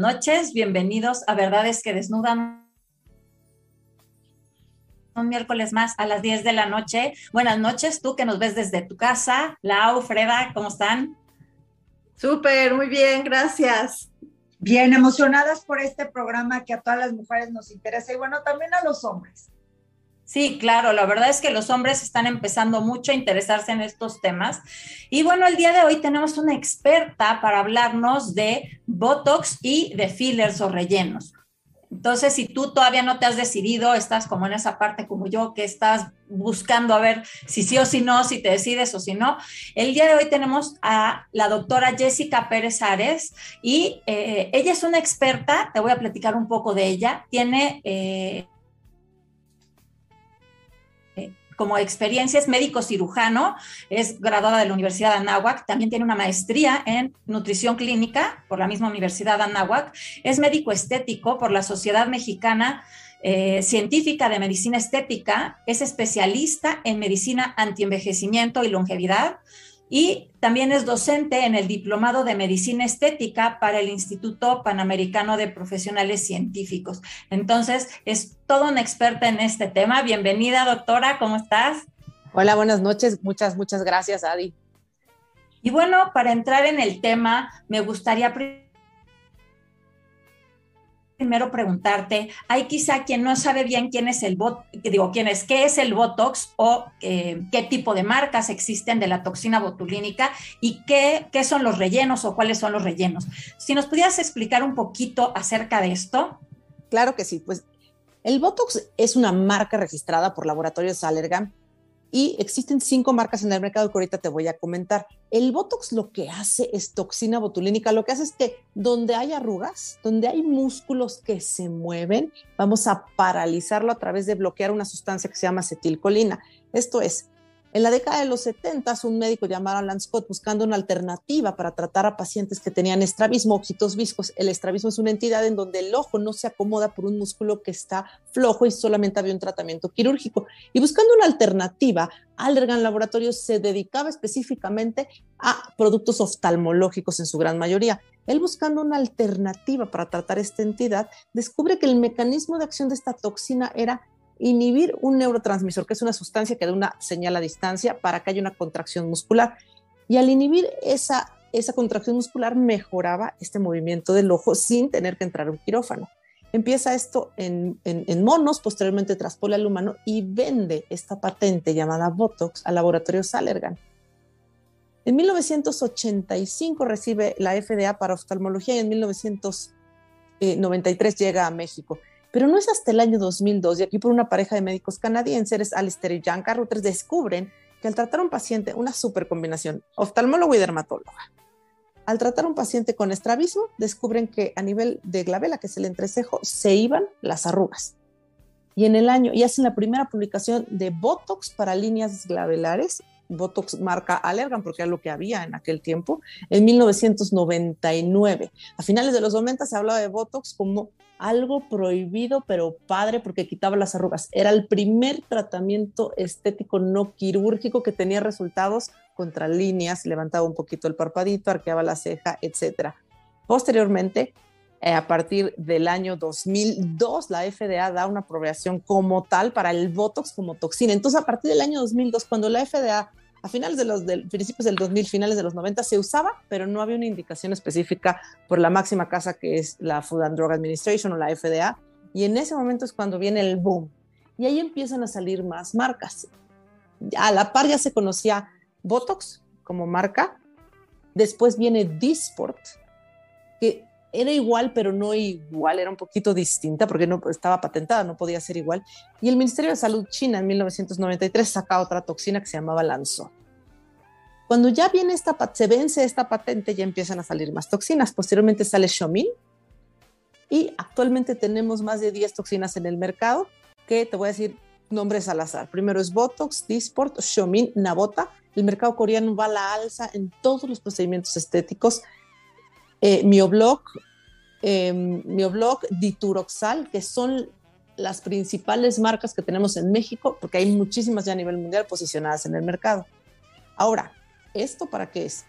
Noches, bienvenidos a Verdades que Desnudan. Un miércoles más a las 10 de la noche. Buenas noches, tú que nos ves desde tu casa. Lau, Freda, ¿cómo están? Súper, muy bien, gracias. Bien, emocionadas por este programa que a todas las mujeres nos interesa y bueno, también a los hombres. Sí, claro, la verdad es que los hombres están empezando mucho a interesarse en estos temas. Y bueno, el día de hoy tenemos una experta para hablarnos de Botox y de fillers o rellenos. Entonces, si tú todavía no te has decidido, estás como en esa parte como yo, que estás buscando a ver si sí o si no, si te decides o si no. El día de hoy tenemos a la doctora Jessica Pérez Ares y eh, ella es una experta, te voy a platicar un poco de ella, tiene... Eh, como experiencia es médico cirujano, es graduada de la Universidad de Anáhuac, también tiene una maestría en nutrición clínica por la misma Universidad de Anáhuac, es médico estético por la Sociedad Mexicana eh, científica de medicina estética, es especialista en medicina antienvejecimiento y longevidad, y también es docente en el Diplomado de Medicina Estética para el Instituto Panamericano de Profesionales Científicos. Entonces, es toda una experta en este tema. Bienvenida, doctora, ¿cómo estás? Hola, buenas noches. Muchas, muchas gracias, Adi. Y bueno, para entrar en el tema, me gustaría primero preguntarte, hay quizá quien no sabe bien quién es el bot, digo, quién es, qué es el Botox o eh, qué tipo de marcas existen de la toxina botulínica y qué, qué son los rellenos o cuáles son los rellenos. Si nos pudieras explicar un poquito acerca de esto. Claro que sí, pues el Botox es una marca registrada por Laboratorios Allergan y existen cinco marcas en el mercado que ahorita te voy a comentar. El Botox lo que hace es toxina botulínica, lo que hace es que donde hay arrugas, donde hay músculos que se mueven, vamos a paralizarlo a través de bloquear una sustancia que se llama acetilcolina. Esto es, en la década de los 70, un médico llamado Alan Scott buscando una alternativa para tratar a pacientes que tenían estrabismo, ojitos viscos. El estrabismo es una entidad en donde el ojo no se acomoda por un músculo que está flojo y solamente había un tratamiento quirúrgico. Y buscando una alternativa, Allergan Laboratorios se dedicaba específicamente a productos oftalmológicos en su gran mayoría. Él buscando una alternativa para tratar esta entidad, descubre que el mecanismo de acción de esta toxina era inhibir un neurotransmisor, que es una sustancia que da una señal a distancia para que haya una contracción muscular. Y al inhibir esa, esa contracción muscular mejoraba este movimiento del ojo sin tener que entrar a un quirófano. Empieza esto en, en, monos, posteriormente traspone al humano y vende esta patente llamada Botox al laboratorio Salergan. En 1985 recibe la FDA para oftalmología y en 1993 llega a México. Pero no es hasta el año 2002, y aquí por una pareja de médicos canadienses, Alistair y Jan Carruthers, descubren que al tratar a un paciente, una super combinación, oftalmólogo y dermatóloga, al tratar a un paciente con estrabismo, descubren que a nivel de glabela, que es el entrecejo, se iban las arrugas. Y en el año, y hacen la primera publicación de Botox para líneas glabelares, Botox marca Allergan, porque era lo que había en aquel tiempo, en 1999. A finales de los 90 se hablaba de Botox como algo prohibido, pero padre porque quitaba las arrugas. Era el primer tratamiento estético no quirúrgico que tenía resultados contra líneas, levantaba un poquito el parpadito, arqueaba la ceja, etc. Posteriormente, eh, a partir del año 2002, la FDA da una aprobación como tal para el Botox como toxina. Entonces, a partir del año 2002, cuando la FDA a finales de los principios del 2000, finales de los 90 se usaba, pero no había una indicación específica por la máxima casa que es la Food and Drug Administration o la FDA. Y en ese momento es cuando viene el boom. Y ahí empiezan a salir más marcas. A la par ya se conocía Botox como marca. Después viene Disport, que era igual, pero no igual, era un poquito distinta porque no estaba patentada, no podía ser igual. Y el Ministerio de Salud China en 1993 saca otra toxina que se llamaba Lanzón. Cuando ya viene esta, se vence esta patente, ya empiezan a salir más toxinas. Posteriormente sale Xiaomin y actualmente tenemos más de 10 toxinas en el mercado que te voy a decir nombres al azar. Primero es Botox, Disport, Xiaomin, Nabota. El mercado coreano va a la alza en todos los procedimientos estéticos eh, Mioblog, eh, Mioblog, Dituroxal, que son las principales marcas que tenemos en México, porque hay muchísimas ya a nivel mundial posicionadas en el mercado. Ahora, ¿esto para qué es?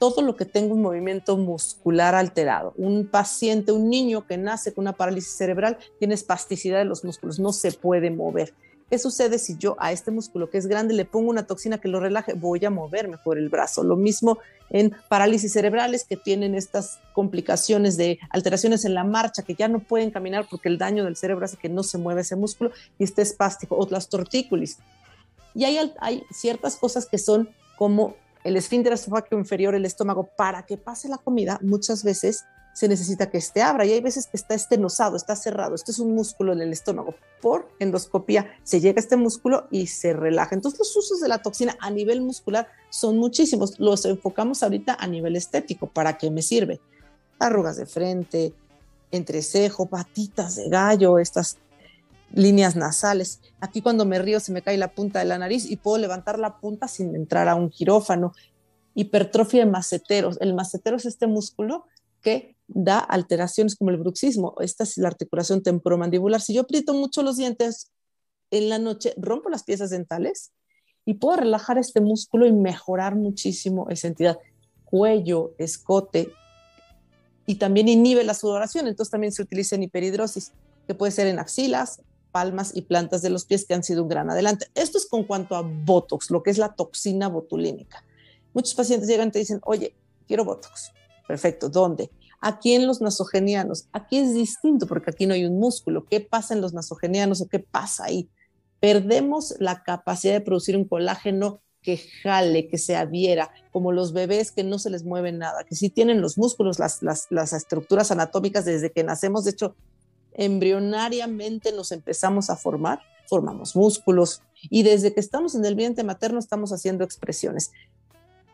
todo lo que tenga un movimiento muscular alterado. Un paciente, un niño que nace con una parálisis cerebral, tiene espasticidad de los músculos, no se puede mover. ¿Qué sucede si yo a este músculo que es grande le pongo una toxina que lo relaje? Voy a mover mejor el brazo. Lo mismo en parálisis cerebrales que tienen estas complicaciones de alteraciones en la marcha, que ya no pueden caminar porque el daño del cerebro hace que no se mueva ese músculo y esté espástico, o las tortícolis. Y hay, hay ciertas cosas que son como el esfínter esofágico inferior, el estómago, para que pase la comida, muchas veces se necesita que esté abra y hay veces que está estenosado, está cerrado. Esto es un músculo en el estómago. Por endoscopía se llega a este músculo y se relaja. Entonces los usos de la toxina a nivel muscular son muchísimos. Los enfocamos ahorita a nivel estético. ¿Para qué me sirve? Arrugas de frente, entrecejo, patitas de gallo, estas líneas nasales. Aquí cuando me río se me cae la punta de la nariz y puedo levantar la punta sin entrar a un quirófano. Hipertrofia de maceteros. El macetero es este músculo que da alteraciones como el bruxismo. Esta es la articulación temporomandibular. Si yo aprieto mucho los dientes en la noche, rompo las piezas dentales y puedo relajar este músculo y mejorar muchísimo esa entidad. Cuello, escote y también inhibe la sudoración. Entonces también se utiliza en hiperhidrosis, que puede ser en axilas, palmas y plantas de los pies que han sido un gran adelante. Esto es con cuanto a Botox, lo que es la toxina botulínica. Muchos pacientes llegan y te dicen, oye, quiero Botox. Perfecto, ¿dónde? Aquí en los nasogenianos, aquí es distinto porque aquí no hay un músculo. ¿Qué pasa en los nasogenianos o qué pasa ahí? Perdemos la capacidad de producir un colágeno que jale, que se adhiera, como los bebés que no se les mueve nada, que sí tienen los músculos, las, estructuras anatómicas desde que nacemos. De hecho, embrionariamente nos empezamos a formar, formamos músculos y desde que estamos en el vientre materno estamos haciendo expresiones.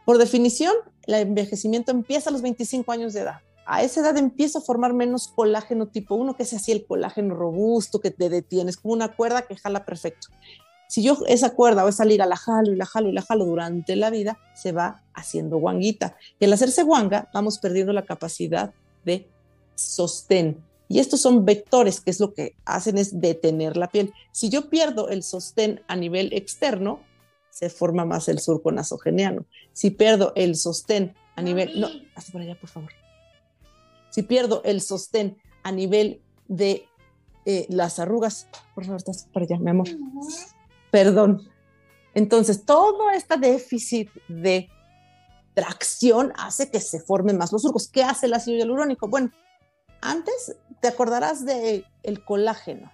Por definición, el envejecimiento empieza a los 25 años de edad a esa edad empiezo a formar menos colágeno tipo 1, que es así el colágeno robusto que te detienes, como una cuerda que jala perfecto. Si yo esa cuerda voy a salir a la jalo y la jalo y la jalo durante la vida, se va haciendo guanguita. Y al hacerse guanga, vamos perdiendo la capacidad de sostén. Y estos son vectores, que es lo que hacen es detener la piel. Si yo pierdo el sostén a nivel externo, se forma más el surco nasogeniano. Si pierdo el sostén a nivel... No, así por allá, por favor si pierdo el sostén a nivel de eh, las arrugas, por favor, estás para allá, mi amor. Perdón. Entonces, todo este déficit de tracción hace que se formen más los surcos. ¿Qué hace el ácido hialurónico? Bueno, antes te acordarás del el colágeno.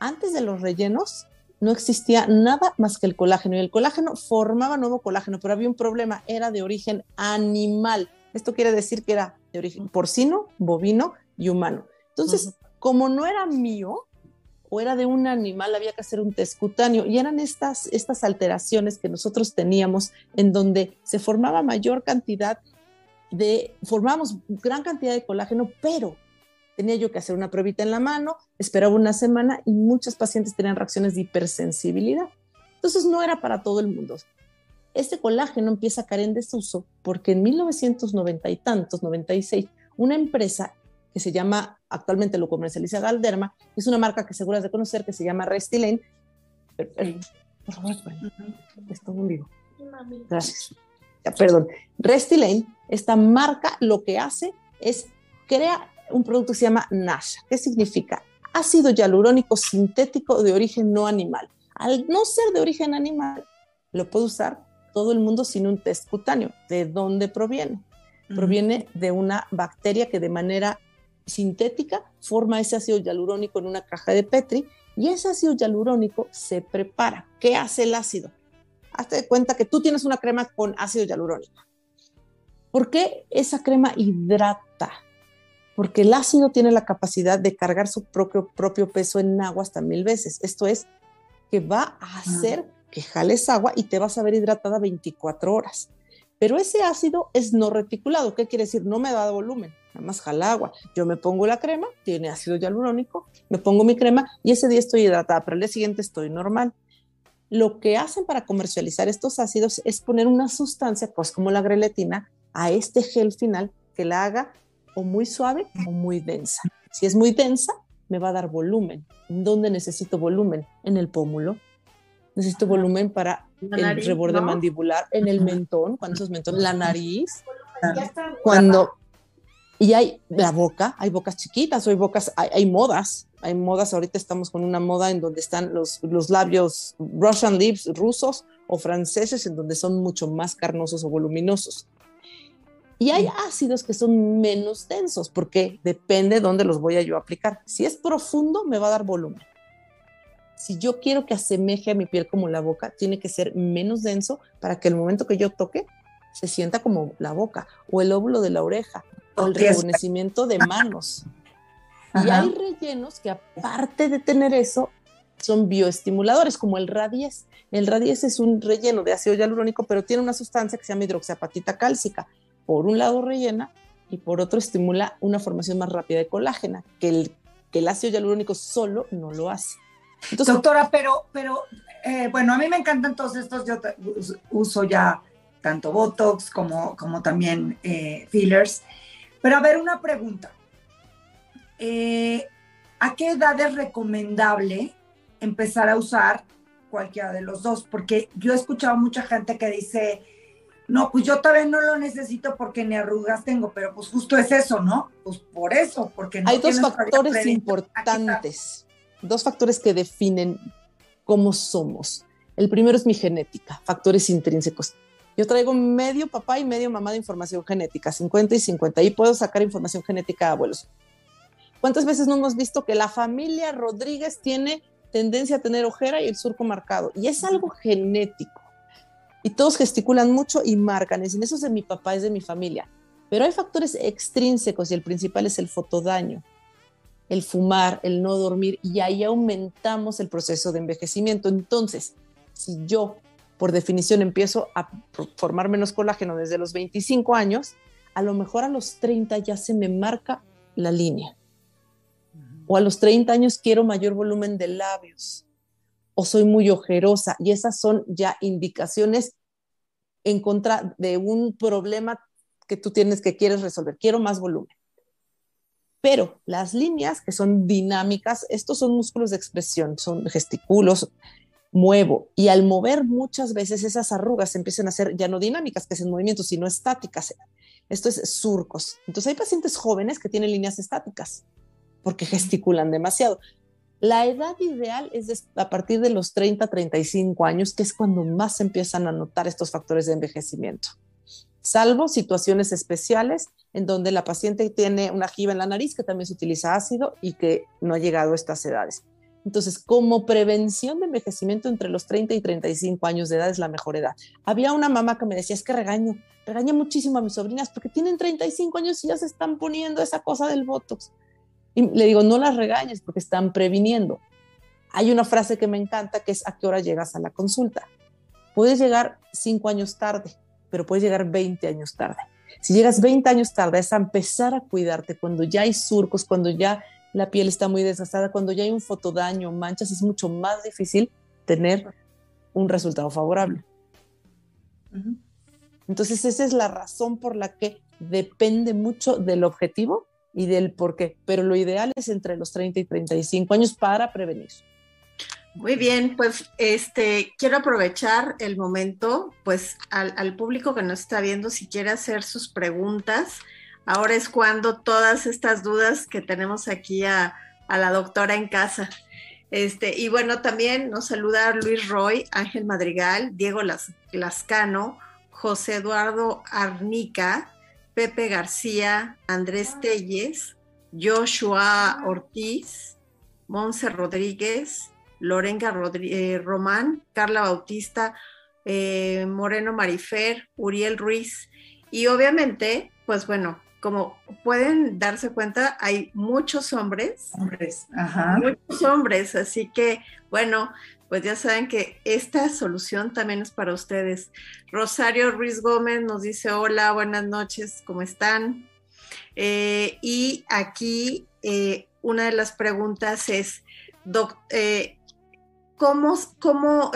Antes de los rellenos no existía nada más que el colágeno y el colágeno formaba nuevo colágeno, pero había un problema, era de origen animal. Esto quiere decir que era de origen porcino, bovino y humano. Entonces, como no era mío o era de un animal, había que hacer un test cutáneo y eran estas, estas alteraciones que nosotros teníamos en donde se formaba mayor cantidad de, formábamos gran cantidad de colágeno, pero tenía yo que hacer una pruebita en la mano, esperaba una semana y muchos pacientes tenían reacciones de hipersensibilidad. Entonces no era para todo el mundo este colágeno empieza a caer en desuso porque en 1990 y tantos, 96, una empresa que se llama, actualmente lo comercializa Galderma, es una marca que seguras de conocer que se llama Restylane. Por favor, esto un vivo. Gracias. perdón. Restylane, esta marca lo que hace es crea un producto que se llama NASH. ¿Qué significa? Ácido hialurónico sintético de origen no animal. Al no ser de origen animal, lo puede usar todo el mundo sin un test cutáneo. ¿De dónde proviene? Proviene de una bacteria que de manera sintética forma ese ácido hialurónico en una caja de Petri y ese ácido hialurónico se prepara. ¿Qué hace el ácido? Hazte de cuenta que tú tienes una crema con ácido hialurónico. ¿Por qué esa crema hidrata? Porque el ácido tiene la capacidad de cargar su propio, propio peso en agua hasta mil veces. Esto es que va a hacer que jales agua y te vas a ver hidratada 24 horas. Pero ese ácido es no reticulado. ¿Qué quiere decir? No me da volumen, nada más jala agua. Yo me pongo la crema, tiene ácido hialurónico, me pongo mi crema y ese día estoy hidratada, pero el día siguiente estoy normal. Lo que hacen para comercializar estos ácidos es poner una sustancia, pues como la greletina, a este gel final que la haga o muy suave o muy densa. Si es muy densa, me va a dar volumen. ¿Dónde necesito volumen? En el pómulo necesito volumen para el reborde mandibular, en el mentón, cuando esos mentones, la nariz, cuando y hay la boca, hay bocas chiquitas, hay bocas, hay, modas, hay modas, ahorita estamos con una moda en donde están los, los labios Russian lips rusos o franceses, en donde son mucho más carnosos o voluminosos. Y hay ácidos que son menos densos, porque depende de dónde los voy a yo aplicar. Si es profundo, me va a dar volumen. Si yo quiero que asemeje a mi piel como la boca, tiene que ser menos denso para que el momento que yo toque se sienta como la boca o el óvulo de la oreja o el rejuvenecimiento de manos. Y hay rellenos que aparte de tener eso, son bioestimuladores, como el radies. El radies es un relleno de ácido hialurónico, pero tiene una sustancia que se llama hidroxiapatita cálcica. Por un lado rellena y por otro estimula una formación más rápida de colágena, que el, que el ácido hialurónico solo no lo hace. Doctora, pero, pero eh, bueno, a mí me encantan todos estos, yo uso ya tanto Botox como, como también eh, fillers. Pero a ver, una pregunta. Eh, ¿A qué edad es recomendable empezar a usar cualquiera de los dos? Porque yo he escuchado mucha gente que dice, no, pues yo todavía no lo necesito porque ni arrugas tengo, pero pues justo es eso, ¿no? Pues por eso, porque no Hay dos factores importantes, dos factores que definen cómo somos. El primero es mi genética, factores intrínsecos. Yo traigo medio papá y medio mamá de información genética, 50 y 50, y puedo sacar información genética a abuelos. ¿Cuántas veces no hemos visto que la familia Rodríguez tiene tendencia a tener ojera y el surco marcado? Y es algo genético. Y todos gesticulan mucho y marcan. Dicen, eso es de mi papá, es de mi familia. Pero hay factores extrínsecos y el principal es el fotodaño, el fumar, el no dormir, y ahí aumentamos el proceso de envejecimiento. Entonces, si yo por definición empiezo a formar menos colágeno desde los 25 años, a lo mejor a los 30 ya se me marca la línea. O a los 30 años quiero mayor volumen de labios. O soy muy ojerosa. Y esas son ya indicaciones en contra de un problema que tú tienes que quieres resolver. Quiero más volumen. Pero las líneas que son dinámicas, estos son músculos de expresión, son gesticulos, muevo y al mover muchas veces esas arrugas empiezan a ser ya no dinámicas, que es en movimiento, sino estáticas. Esto es surcos. Entonces hay pacientes jóvenes que tienen líneas estáticas porque gesticulan demasiado. La edad ideal es a partir de los 30, 35 años, que es cuando más empiezan a notar estos factores de envejecimiento. Salvo situaciones especiales en donde la paciente tiene una jiba en la nariz que también se utiliza ácido y que no ha llegado a estas edades. Entonces, como prevención de envejecimiento entre los 30 y 35 años de edad es la mejor edad. Había una mamá que me decía, es que regaño, regaña muchísimo a mis sobrinas porque tienen 35 años y ya se están poniendo esa cosa del Botox. Y le digo, no las regañes porque están previniendo. Hay una frase que me encanta que es, ¿a qué hora llegas a la consulta? Puedes llegar 5 años tarde, pero puedes llegar 20 años tarde. Si llegas 20 años tarde es a empezar a cuidarte cuando ya hay surcos, cuando ya la piel está muy desgastada, cuando ya hay un fotodaño, manchas, es mucho más difícil tener un resultado favorable. Entonces, esa es la razón por la que depende mucho del objetivo y del por qué, pero lo ideal es entre los 30 y 35 años para prevenir. Muy bien, pues este quiero aprovechar el momento, pues al, público que nos está viendo, si quiere hacer sus preguntas, Ahora es cuando todas estas dudas que tenemos aquí a, la doctora en casa. Este, y bueno, también nos saluda Luis Roy, Ángel Madrigal, Diego Lascano, José Eduardo Arnica, Pepe García, Andrés Telles, Joshua Ortiz, Monse Rodríguez, Lorenga eh, Román, Carla Bautista, eh, Moreno Marifer, Uriel Ruiz. Y obviamente, pues bueno, como pueden darse cuenta, hay muchos hombres. Hombres, ajá. Muchos hombres, así que, bueno, pues ya saben que esta solución también es para ustedes. Rosario Ruiz Gómez nos dice, hola, buenas noches, ¿cómo están? Eh, y aquí eh, una de las preguntas es, eh, ¿cómo, cómo,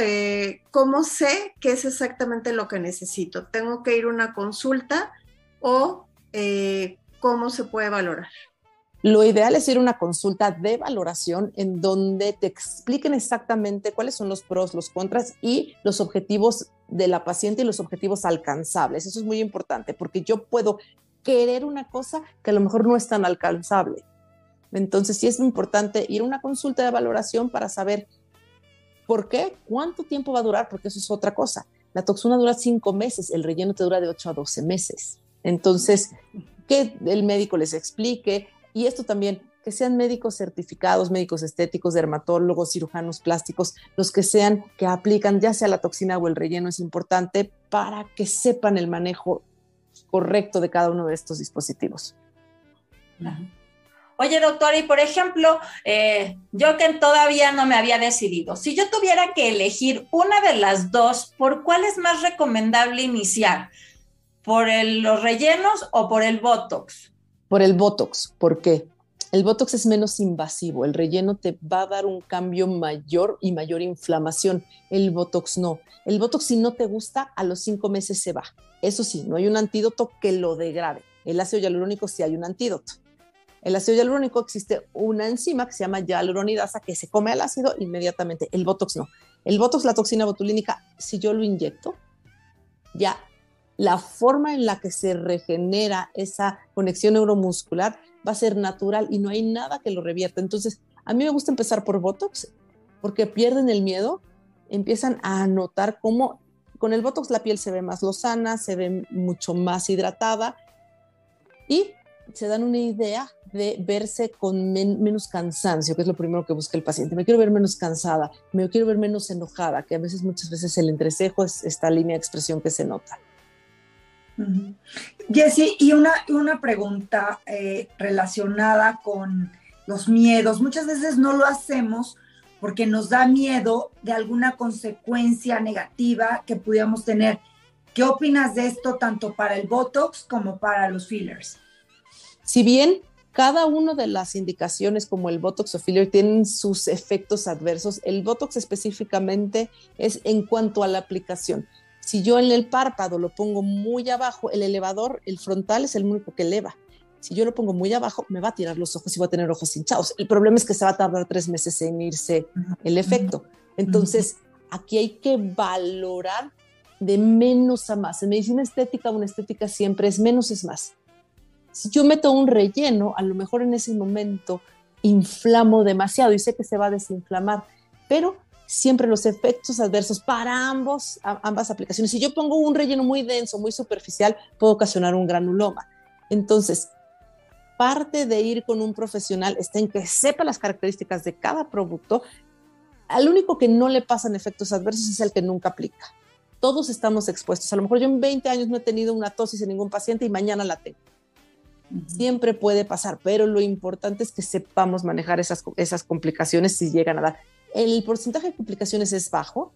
¿cómo sé qué es exactamente lo que necesito? ¿Tengo que ir a una consulta o eh, cómo se puede valorar? Lo ideal es ir a una consulta de valoración en donde te expliquen exactamente cuáles son los pros, los contras y los objetivos de la paciente y los objetivos alcanzables. Eso es muy importante porque yo puedo querer una cosa que a lo mejor no es tan alcanzable. Entonces sí es importante ir a una consulta de valoración para saber por qué, cuánto tiempo va a durar, porque eso es otra cosa. La toxina dura cinco meses, el relleno te dura de 8 a 12 meses. Entonces, que el médico les explique, y esto también, que sean médicos certificados, médicos estéticos, dermatólogos, cirujanos plásticos, los que sean que aplican ya sea la toxina o el relleno es importante para que sepan el manejo correcto de cada uno de estos dispositivos. Oye, doctor, y por ejemplo, eh, yo que todavía no me había decidido, si yo tuviera que elegir una de las dos, ¿por cuál es más recomendable iniciar? ¿Por los rellenos o por el Botox? por el Botox. ¿Por qué? El Botox es menos invasivo, el relleno te va a dar un cambio mayor y mayor inflamación. El Botox no. El Botox si no te gusta, a los cinco meses se va. Eso sí, no hay un antídoto que lo degrade. El ácido hialurónico sí hay un antídoto. El ácido hialurónico existe una enzima que se llama hialuronidasa que se come al ácido inmediatamente. El Botox no. El Botox, la toxina botulínica, si yo lo inyecto, ya la forma en la que se regenera esa conexión neuromuscular va a ser natural y no hay nada que lo revierta. Entonces, a mí me gusta empezar por Botox porque pierden el miedo, empiezan a notar cómo con el Botox la piel se ve más lozana, se ve mucho más hidratada y se dan una idea de verse con menos cansancio, que es lo primero que busca el paciente. Me quiero ver menos cansada, me quiero ver menos enojada, que a veces, muchas veces el entrecejo es esta línea de expresión que se nota. Jessy, y una, una pregunta eh, relacionada con los miedos. Muchas veces no lo hacemos porque nos da miedo de alguna consecuencia negativa que pudiéramos tener. ¿Qué opinas de esto tanto para el Botox como para los fillers? Si bien cada una de las indicaciones como el Botox o filler tienen sus efectos adversos, el Botox específicamente es en cuanto a la aplicación. Si yo en el párpado lo pongo muy abajo, el elevador, el frontal es el único que eleva. Si yo lo pongo muy abajo, me va a tirar los ojos y voy a tener ojos hinchados. El problema es que se va a tardar tres meses en irse el efecto. Entonces, aquí hay que valorar de menos a más. En medicina estética, una estética siempre es menos es más. Si yo meto un relleno, a lo mejor en ese momento inflamo demasiado y sé que se va a desinflamar, pero siempre los efectos adversos para ambos, ambas aplicaciones. Si yo pongo un relleno muy denso, muy superficial, puedo ocasionar un granuloma. Entonces, parte de ir con un profesional está en que sepa las características de cada producto. Al único que no le pasan efectos adversos es el que nunca aplica. Todos estamos expuestos. A lo mejor yo en 20 años no he tenido una tosis en ningún paciente y mañana la tengo. Siempre puede pasar, pero lo importante es que sepamos manejar esas, esas complicaciones si llegan a dar. El porcentaje de complicaciones es bajo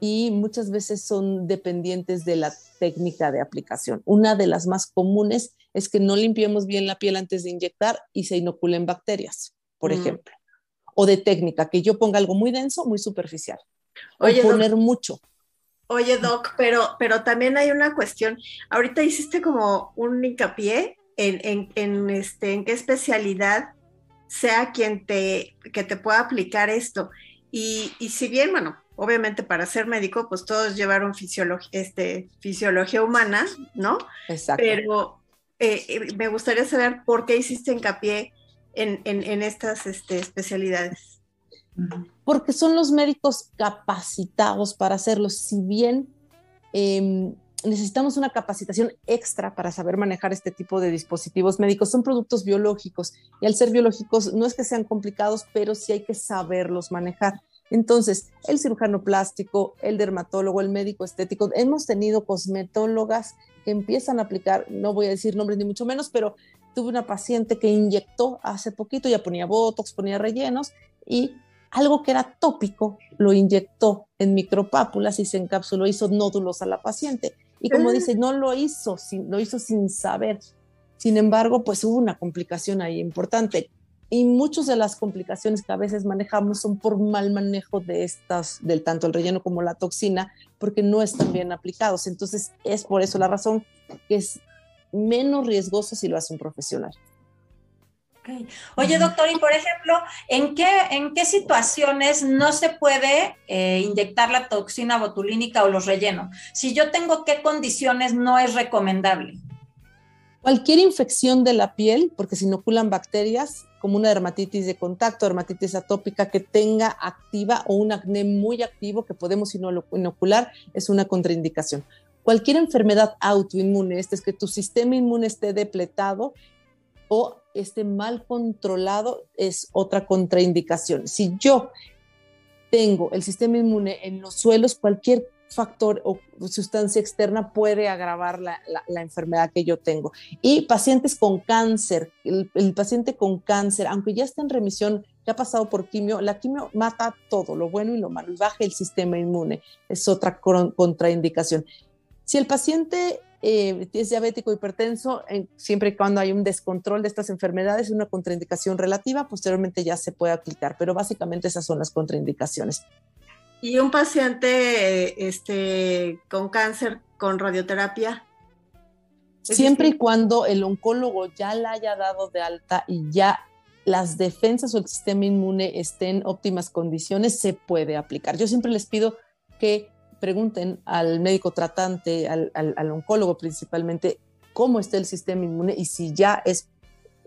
y muchas veces son dependientes de la técnica de aplicación. Una de las más comunes es que no limpiemos bien la piel antes de inyectar y se inoculen bacterias, por ejemplo. O de técnica, que yo ponga algo muy denso, muy superficial. o poner mucho. Oye, Doc, pero, pero también hay una cuestión. Ahorita hiciste como un hincapié en, en, este, en qué especialidad sea quien te, que te pueda aplicar esto. Y, si bien, bueno, obviamente para ser médico, pues todos llevaron este, fisiología humana, ¿no? Exacto. Pero eh, eh, me gustaría saber por qué hiciste hincapié en, estas este, especialidades. Porque son los médicos capacitados para hacerlo. Si bien em, necesitamos una capacitación extra para saber manejar este tipo de dispositivos médicos. Son productos biológicos y al ser biológicos no es que sean complicados, pero sí hay que saberlos manejar. Entonces, el cirujano plástico, el dermatólogo, el médico estético, hemos tenido cosmetólogas que empiezan a aplicar, no voy a decir nombres ni mucho menos, pero tuve una paciente que inyectó hace poquito, ya ponía botox, ponía rellenos y algo que era tópico lo inyectó en micropápulas y se encapsuló, hizo nódulos a la paciente. Y como dice, no lo hizo, lo hizo sin saber. Sin embargo, pues hubo una complicación ahí importante. Y muchas de las complicaciones que a veces manejamos son por mal manejo de estas, del tanto el relleno como la toxina, porque no están bien aplicados. Entonces, es por eso la razón que es menos riesgoso si lo hace un profesional. Oye, doctor, y por ejemplo, ¿en qué, en qué situaciones no se puede eh, inyectar la toxina botulínica o los rellenos? Si yo tengo qué condiciones no es recomendable. Cualquier infección de la piel, porque se inoculan bacterias, como una dermatitis de contacto, dermatitis atópica que tenga activa o un acné muy activo que podemos inocular, es una contraindicación. Cualquier enfermedad autoinmune, este es que tu sistema inmune esté depletado o esté mal controlado, es otra contraindicación. Si yo tengo el sistema inmune en los suelos, cualquier factor o sustancia externa puede agravar la, enfermedad que yo tengo. Y pacientes con cáncer, el, paciente con cáncer, aunque ya está en remisión, que ha pasado por quimio, la quimio mata todo, lo bueno y lo malo, baja el sistema inmune, es otra contraindicación. Si el paciente eh, es diabético hipertenso, siempre y cuando hay un descontrol de estas enfermedades, una contraindicación relativa, posteriormente ya se puede aplicar, pero básicamente esas son las contraindicaciones. ¿Y un paciente este, con cáncer con radioterapia? Siempre y cuando el oncólogo ya la haya dado de alta y ya las defensas o el sistema inmune estén en óptimas condiciones, se puede aplicar. Yo siempre les pido que pregunten al médico tratante, al, oncólogo principalmente, cómo está el sistema inmune y si ya es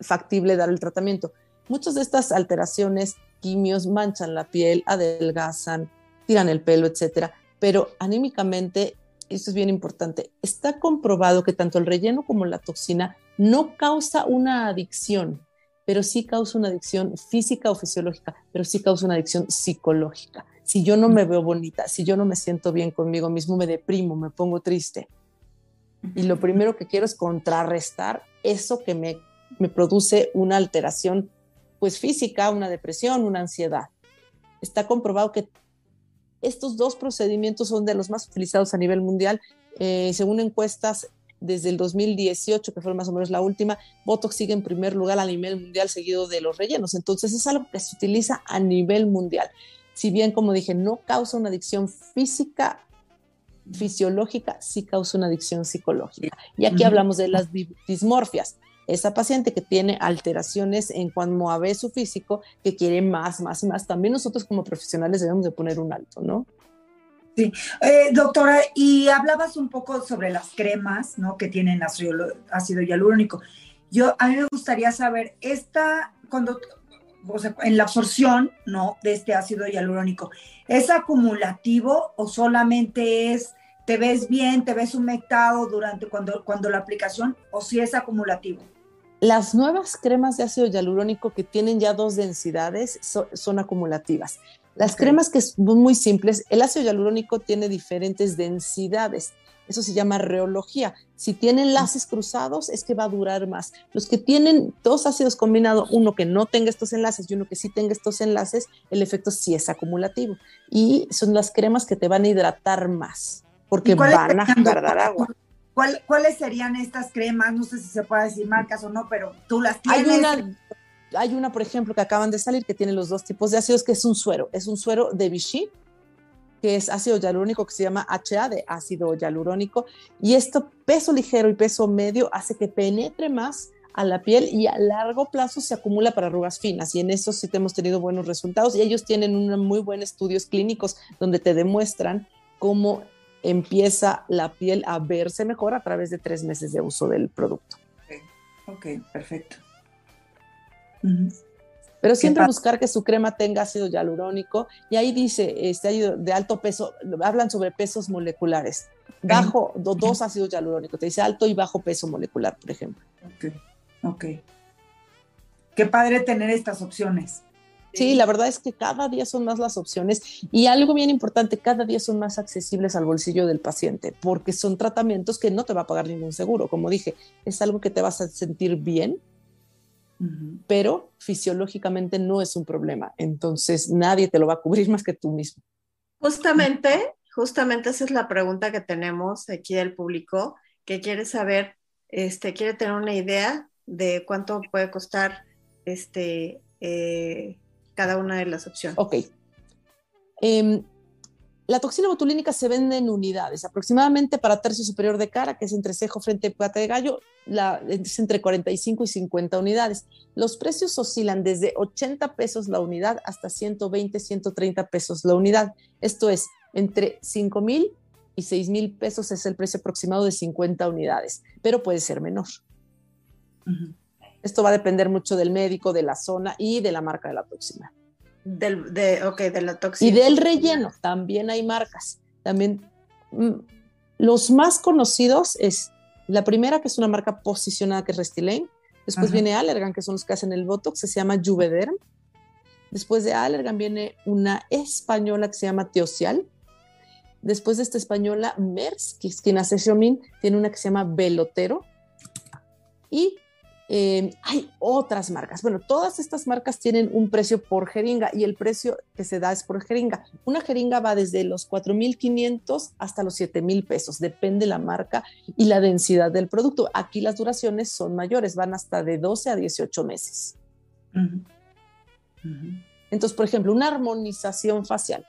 factible dar el tratamiento. Muchas de estas alteraciones, quimios, manchan la piel, adelgazan, tiran el pelo, etcétera, pero anímicamente, esto es bien importante, está comprobado que tanto el relleno como la toxina no causa una adicción, pero sí causa una adicción física o fisiológica, pero sí causa una adicción psicológica si yo no me veo bonita, si yo no me siento bien conmigo mismo, me deprimo, me pongo triste. Y lo primero que quiero es contrarrestar eso que me, me produce una alteración pues física, una depresión, una ansiedad. Está comprobado que estos dos procedimientos son de los más utilizados a nivel mundial. Eh, según encuestas desde el 2018, que fue más o menos la última, Botox sigue en primer lugar a nivel mundial seguido de los rellenos. Entonces es algo que se utiliza a nivel mundial si bien, como dije, no causa una adicción física, fisiológica, sí causa una adicción psicológica. Y aquí hablamos de las dismorfias. Esa paciente que tiene alteraciones en cuanto a ver su físico, que quiere más, más y más, también nosotros como profesionales debemos de poner un alto, ¿no? Sí, eh, doctora, y hablabas un poco sobre las cremas, ¿no? Que tienen ácido hialurónico. Yo, a mí me gustaría saber, esta, cuando en la absorción, ¿no? De este ácido hialurónico. ¿Es acumulativo o solamente es, te ves bien, te ves humectado durante cuando, cuando la aplicación o si es acumulativo? Las nuevas cremas de ácido hialurónico que tienen ya dos densidades son acumulativas. Las cremas que son muy simples, el ácido hialurónico tiene diferentes densidades. Eso se llama reología. Si tienen enlaces cruzados, es que va a durar más. Los que tienen dos ácidos combinados, uno que no tenga estos enlaces y uno que sí tenga estos enlaces, el efecto sí es acumulativo. Y son las cremas que te van a hidratar más, porque van a guardar agua. ¿Cuáles serían estas cremas? No sé si se puede decir marcas o no, pero tú las tienes. Hay una, hay una, por ejemplo, que acaban de salir que tiene los dos tipos de ácidos, que es un suero. Es un suero de Vichy, que es ácido hialurónico que se llama HA de ácido hialurónico y esto peso ligero y peso medio hace que penetre más a la piel y a largo plazo se acumula para arrugas finas y en eso sí hemos tenido buenos resultados y ellos tienen unos muy buenos estudios clínicos donde te demuestran cómo empieza la piel a verse mejor a través de tres meses de uso del producto. Ok, perfecto. Pero siempre buscar que su crema tenga ácido hialurónico y ahí dice, este, de alto peso, hablan sobre pesos moleculares, bajo, dos ácidos hialurónicos, te dice alto y bajo peso molecular, por ejemplo. Ok, ok. Qué padre tener estas opciones. Sí, la verdad es que cada día son más las opciones y algo bien importante, cada día son más accesibles al bolsillo del paciente porque son tratamientos que no te va a pagar ningún seguro. Como dije, es algo que te vas a sentir bien pero fisiológicamente no es un problema. Entonces nadie te lo va a cubrir más que tú mismo. Justamente, justamente esa es la pregunta que tenemos aquí del público, que quiere saber, este, quiere tener una idea de cuánto puede costar este, eh, cada una de las opciones. Ok. Em, la toxina botulínica se vende en unidades, aproximadamente para tercio superior de cara, que es entre cejo, frente y pata de gallo, la, es entre 45 y 50 unidades. Los precios oscilan desde 80 pesos la unidad hasta 120, 130 pesos la unidad. Esto es, entre 5 mil y 6 mil pesos es el precio aproximado de 50 unidades, pero puede ser menor. Esto va a depender mucho del médico, de la zona y de la marca de la toxina. Del, de, ok, de la toxina. Y del relleno, también hay marcas. También mm, los más conocidos es la primera, que es una marca posicionada, que es Restylane. Después viene Allergan, que son los que hacen el Botox, se llama Juvederm. Después de Allergan viene una española que se llama Teocial. Después de esta española, Mers, que es quien hace Xiaomin, tiene una que se llama Velotero. Y eh, hay otras marcas. Bueno, todas estas marcas tienen un precio por jeringa y el precio que se da es por jeringa. Una jeringa va desde los 4.500 hasta los 7.000 pesos, depende la marca y la densidad del producto. Aquí las duraciones son mayores, van hasta de 12 a 18 meses. Entonces, por ejemplo, una armonización facial.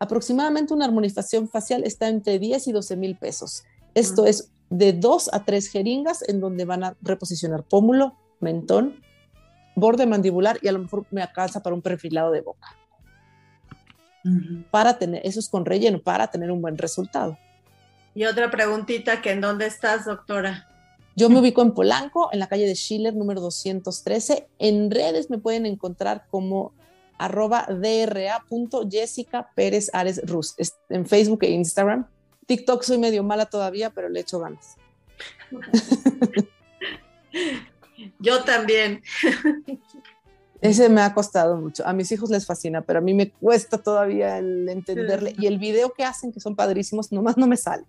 Aproximadamente una armonización facial está entre 10 y 12 mil pesos. Esto es de dos a tres jeringas en donde van a reposicionar pómulo, mentón, borde mandibular y a lo mejor me alcanza para un perfilado de boca. Para tener, eso es con relleno, para tener un buen resultado. Y otra preguntita, que en dónde estás, doctora? Yo me ubico en Polanco, en la calle de Schiller, número 213. En redes me pueden encontrar como arroba dra.jessica Pérez Ares Rus, en Facebook e Instagram. TikTok soy medio mala todavía, pero le echo ganas. Yo también. Ese me ha costado mucho. A mis hijos les fascina, pero a mí me cuesta todavía el entenderle. Y el video que hacen, que son padrísimos, nomás no me sale.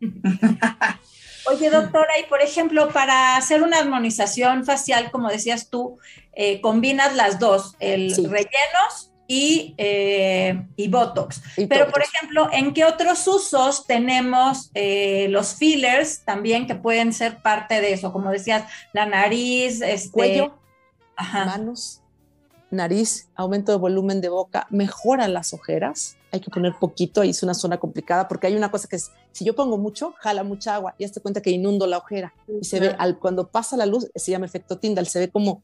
Oye, doctora, y por ejemplo, para hacer una armonización facial, como decías tú, eh, combinas las dos, el rellenos y, eh, y Botox. Pero, por ejemplo, ¿en qué otros usos tenemos eh, los fillers también que pueden ser parte de eso? Como decías, la nariz, este... cuello, manos, nariz, aumento de volumen de boca, mejora las ojeras. Hay que poner poquito, ahí es una zona complicada porque hay una cosa que es, si yo pongo mucho, jala mucha agua y hazte cuenta que inundo la ojera y se ve, al, cuando pasa la luz, se llama efecto Tyndall, se ve como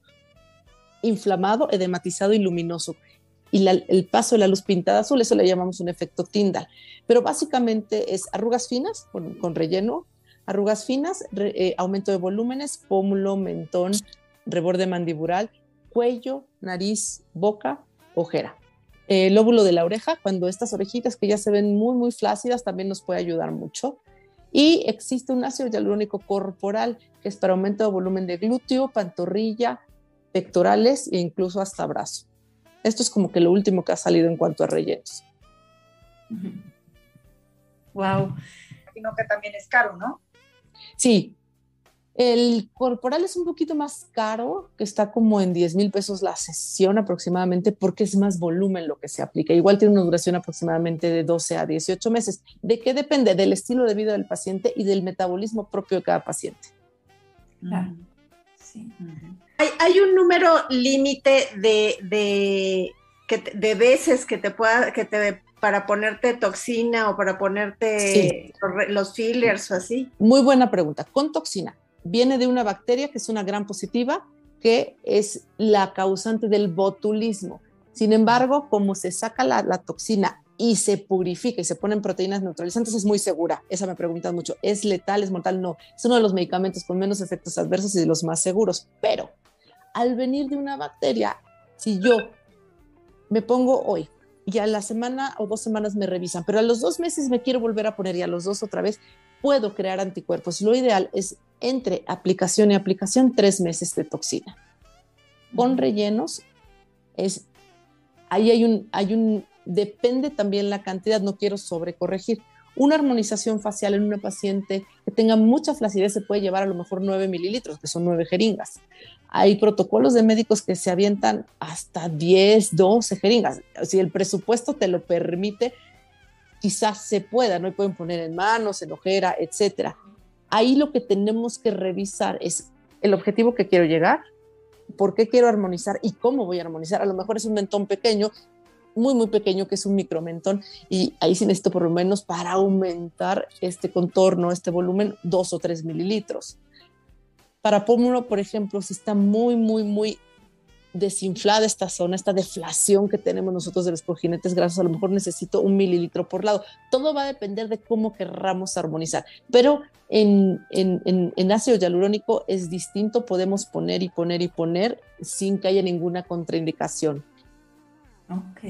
inflamado, edematizado y luminoso y el paso de la luz pintada azul, eso le llamamos un efecto Tyndall. Pero básicamente es arrugas finas con, relleno, arrugas finas, eh, aumento de volúmenes, pómulo, mentón, reborde mandibular, cuello, nariz, boca, ojera. Lóbulo de la oreja, cuando estas orejitas que ya se ven muy, muy flácidas, también nos puede ayudar mucho. Y existe un ácido hialurónico corporal que es para aumento de volumen de glúteo, pantorrilla, pectorales e incluso hasta brazo. Esto es como que lo último que ha salido en cuanto a rellenos. Wow. Sino que también es caro, ¿no? Sí. El corporal es un poquito más caro, que está como en 10 mil pesos la sesión aproximadamente, porque es más volumen lo que se aplica. Igual tiene una duración aproximadamente de 12 a 18 meses. ¿De qué depende? Del estilo de vida del paciente y del metabolismo propio de cada paciente. Claro. Sí. ¿Hay, un número límite de, de, de, veces que te pueda, que te para ponerte toxina o para ponerte los fillers o así? Muy buena pregunta. Con toxina viene de una bacteria que es una gran positiva, que es la causante del botulismo. Sin embargo, como se saca la, la toxina y se purifica y se ponen proteínas neutralizantes, es muy segura. Esa me preguntan mucho. ¿Es letal, es mortal? No. Es uno de los medicamentos con menos efectos adversos y de los más seguros. Pero al venir de una bacteria, si yo me pongo hoy y a la semana o dos semanas me revisan, pero a los dos meses me quiero volver a poner y a los dos otra vez, puedo crear anticuerpos. Lo ideal es entre aplicación y aplicación tres meses de toxina. Con rellenos es ahí hay un hay un depende también la cantidad, no quiero sobrecorregir. Una armonización facial en una paciente que tenga mucha flacidez se puede llevar a lo mejor 9 mililitros, que son 9 jeringas. Hay protocolos de médicos que se avientan hasta 10, 12 jeringas. Si el presupuesto te lo permite, quizás se pueda, ¿no? Y pueden poner en manos, en ojera, etcétera. Ahí lo que tenemos que revisar es el objetivo que quiero llegar, por qué quiero armonizar y cómo voy a armonizar. A lo mejor es un mentón pequeño muy, muy pequeño, que es un micromentón, y ahí sí necesito por lo menos para aumentar este contorno, este volumen, dos o tres mililitros. Para pómulo, por ejemplo, si está muy, muy, muy desinflada esta zona, esta deflación que tenemos nosotros de los cojinetes grasos, a lo mejor necesito un mililitro por lado. Todo va a depender de cómo querramos armonizar, pero en, en, ácido hialurónico es distinto, podemos poner y poner y poner sin que haya ninguna contraindicación. Ok.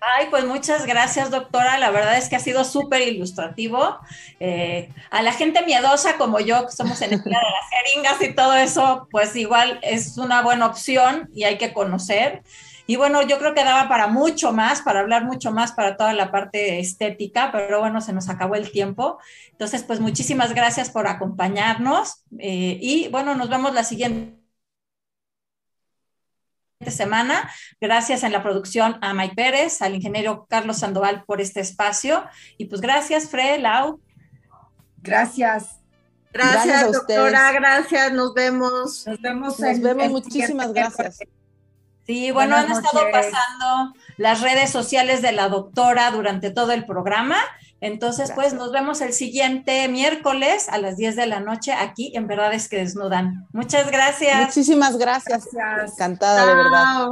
Ay, pues muchas gracias, doctora. La verdad es que ha sido súper ilustrativo. Eh, a la gente miedosa como yo, que somos en el de las jeringas y todo eso, pues igual es una buena opción y hay que conocer. Y bueno, yo creo que daba para mucho más, para hablar mucho más para toda la parte estética, pero bueno, se nos acabó el tiempo. Entonces, pues muchísimas gracias por acompañarnos eh, y bueno, nos vemos la siguiente semana. Gracias en la producción a Mike Pérez, al ingeniero Carlos Sandoval por este espacio. Y pues gracias, Fred, Lau. Gracias. Gracias, doctora. Gracias. Nos vemos. Nos vemos. Nos vemos. Muchísimas gracias. Sí, bueno, han estado pasando las redes sociales de la doctora durante todo el programa. Entonces, pues nos vemos el siguiente miércoles a las 10 de la noche aquí en Verdades que Desnudan. Muchas gracias. Muchísimas gracias. Encantada, de verdad.